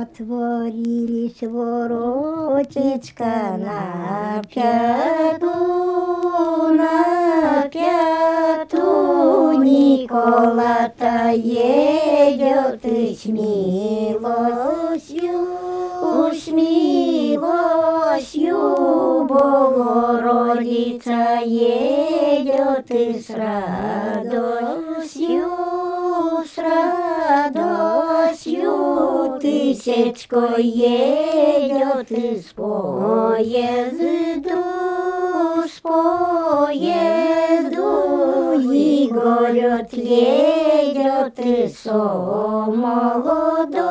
Отворились воротечка на пяту, на пяту. Никола-то едет и с милостью, с милостью. Богородица едет и с радостью, радостью тысячкой едет из поезду, с поезду. Егорет едет и со молодой,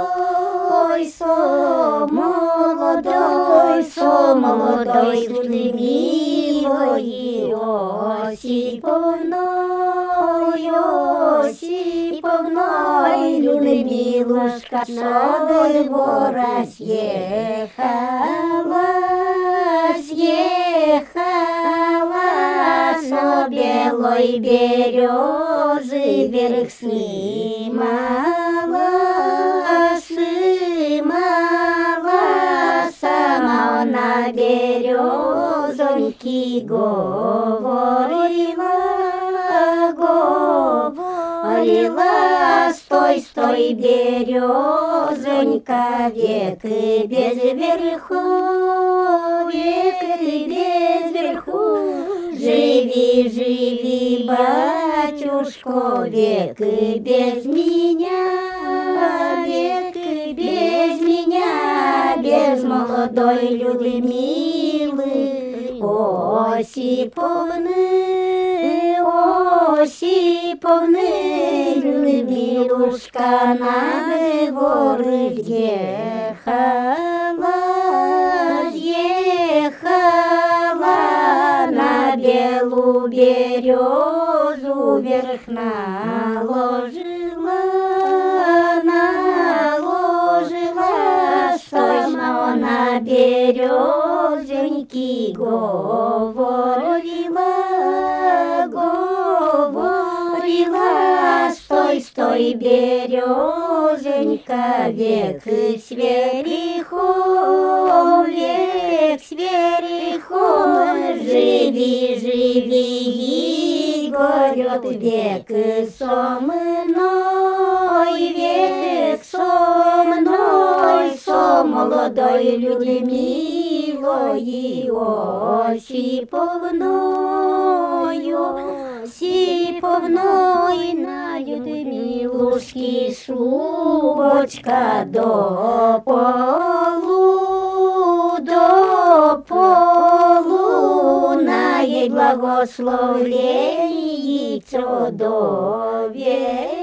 со молодой, со молодой, милой Осиповной, Осиповной, Людмилушка со двора съехала, съехала со белой березы вверх снимала, снимала сама на березоньки говорила, говорила, стой, стой, березонька, век и без верху, век и без верху, живи, живи, батюшко, век и без меня, век и без меня, без молодой Людмилы, Осиповны, Осиповны, Людмилушка на дворы въехала, въехала на белую березу вверх наложила, наложила сама на березоньки говорила, стой, стой, березонька, век с верихом, век с верихом, живи, живи, горет век со мной, век со мной, со молодой Людмилой Осиповною, Осиповной на Людмилушки шубочка до полу, до полу, на ей благословение до века.